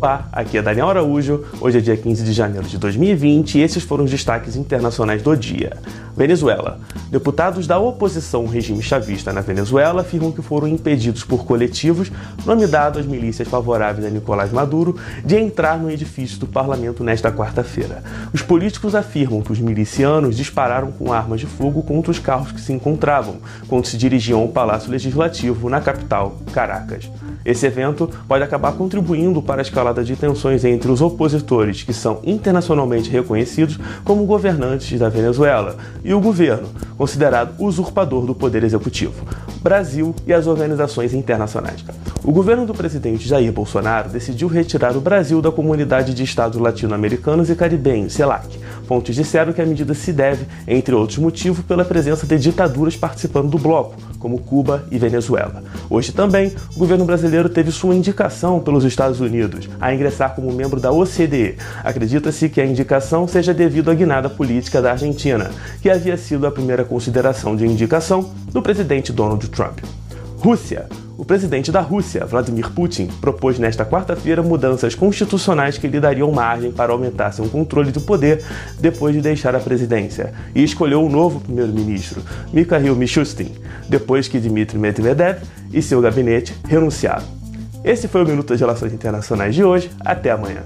Olá, aqui é Daniel Araújo. Hoje é dia 15 de janeiro de 2020 e esses foram os destaques internacionais do dia. Venezuela. Deputados da oposição ao regime chavista na Venezuela afirmam que foram impedidos por coletivos, nome dado às milícias favoráveis a Nicolás Maduro, de entrar no edifício do parlamento nesta quarta-feira. Os políticos afirmam que os milicianos dispararam com armas de fogo contra os carros que se encontravam quando se dirigiam ao Palácio Legislativo na capital, Caracas. Esse evento pode acabar contribuindo para a escalada de tensões entre os opositores, que são internacionalmente reconhecidos como governantes da Venezuela, e o governo, considerado usurpador do poder executivo, Brasil e as organizações internacionais. O governo do presidente Jair Bolsonaro decidiu retirar o Brasil da comunidade de estados latino-americanos e caribenhos, CELAC. Fontes disseram que a medida se deve, entre outros motivos, pela presença de ditaduras participando do bloco, como Cuba e Venezuela. Hoje também, o governo brasileiro teve sua indicação pelos Estados Unidos a ingressar como membro da OCDE. Acredita-se que a indicação seja devido à guinada política da Argentina, que havia sido a primeira consideração de indicação do presidente Donald Trump. Rússia. O presidente da Rússia, Vladimir Putin, propôs nesta quarta-feira mudanças constitucionais que lhe dariam margem para aumentar seu controle do poder depois de deixar a presidência, e escolheu um novo primeiro-ministro, Mikhail Mishustin, depois que Dmitry Medvedev e seu gabinete renunciaram. Esse foi o Minuto das Relações Internacionais de hoje. Até amanhã.